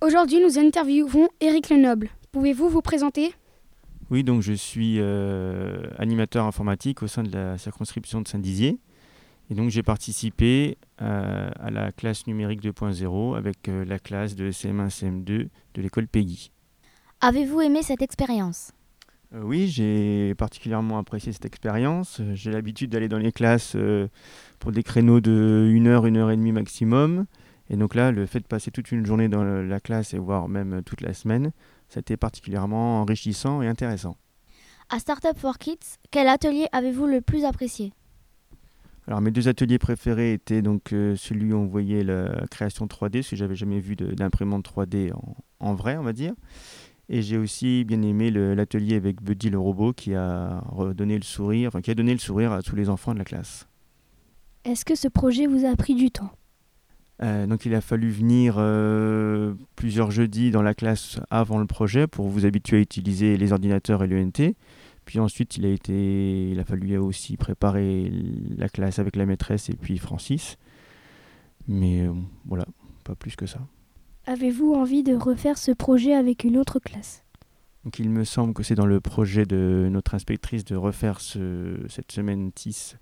Aujourd'hui, nous interviewons Éric Lenoble. Pouvez-vous vous présenter? Oui, donc je suis euh, animateur informatique au sein de la circonscription de Saint-Dizier. Et donc j'ai participé euh, à la classe numérique 2.0 avec euh, la classe de CM1, CM2 de l'école Peggy. Avez-vous aimé cette expérience? Euh, oui, j'ai particulièrement apprécié cette expérience. J'ai l'habitude d'aller dans les classes euh, pour des créneaux de 1 heure, 1 heure et demie maximum. Et donc là, le fait de passer toute une journée dans la classe et voire même toute la semaine, ça a été particulièrement enrichissant et intéressant. À Startup for Kids, quel atelier avez-vous le plus apprécié? Alors mes deux ateliers préférés étaient donc euh, celui où on voyait la création 3D, parce que j'avais jamais vu de- d'imprimante 3D en, en vrai, on va dire. Et j'ai aussi bien aimé l'atelier avec Buddy le robot qui a redonné le sourire, enfin qui a donné le sourire à tous les enfants de la classe. Est-ce que ce projet vous a pris du temps? Euh, donc il a fallu venir euh, plusieurs jeudis dans la classe avant le projet pour vous habituer à utiliser les ordinateurs et l'ENT. Puis ensuite il a, été, il a fallu aussi préparer la classe avec la maîtresse et puis Francis. Mais euh, voilà, pas plus que ça. Avez-vous envie de refaire ce projet avec une autre classe? Donc il me semble que c'est dans le projet de notre inspectrice de refaire ce- cette semaine TIS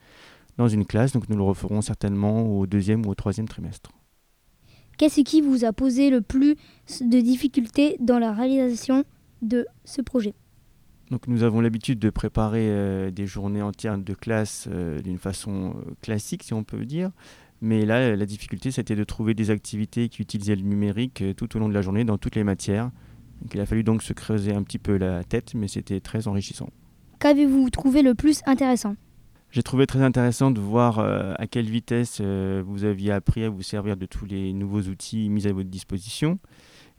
dans une classe. Donc nous le referons certainement au deuxième ou au troisième trimestre. Qu'est-ce qui vous a posé le plus de difficultés dans la réalisation de ce projet? Donc nous avons l'habitude de préparer euh, des journées entières de classe euh, d'une façon euh, classique, si on peut dire. Mais là, la difficulté, c'était de trouver des activités qui utilisaient le numérique euh, tout au long de la journée, dans toutes les matières. Donc il a fallu donc se creuser un petit peu la tête, mais c'était très enrichissant. Qu'avez-vous trouvé le plus intéressant? J'ai trouvé très intéressant de voir euh, à quelle vitesse euh, vous aviez appris à vous servir de tous les nouveaux outils mis à votre disposition.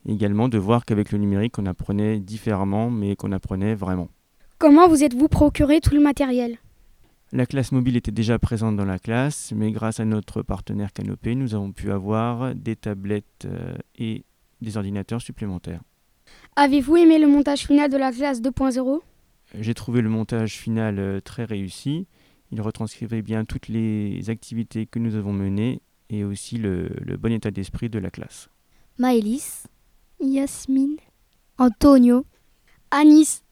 Et également de voir qu'avec le numérique, on apprenait différemment, mais qu'on apprenait vraiment. Comment vous êtes-vous procuré tout le matériel? La classe mobile était déjà présente dans la classe, mais grâce à notre partenaire Canopé, nous avons pu avoir des tablettes euh, et des ordinateurs supplémentaires. Avez-vous aimé le montage final de la classe 2.0 J'ai trouvé le montage final très réussi. Il retranscrivait bien toutes les activités que nous avons menées et aussi le, bon état d'esprit de la classe. Maëlys, Yasmine, Antonio, Anis,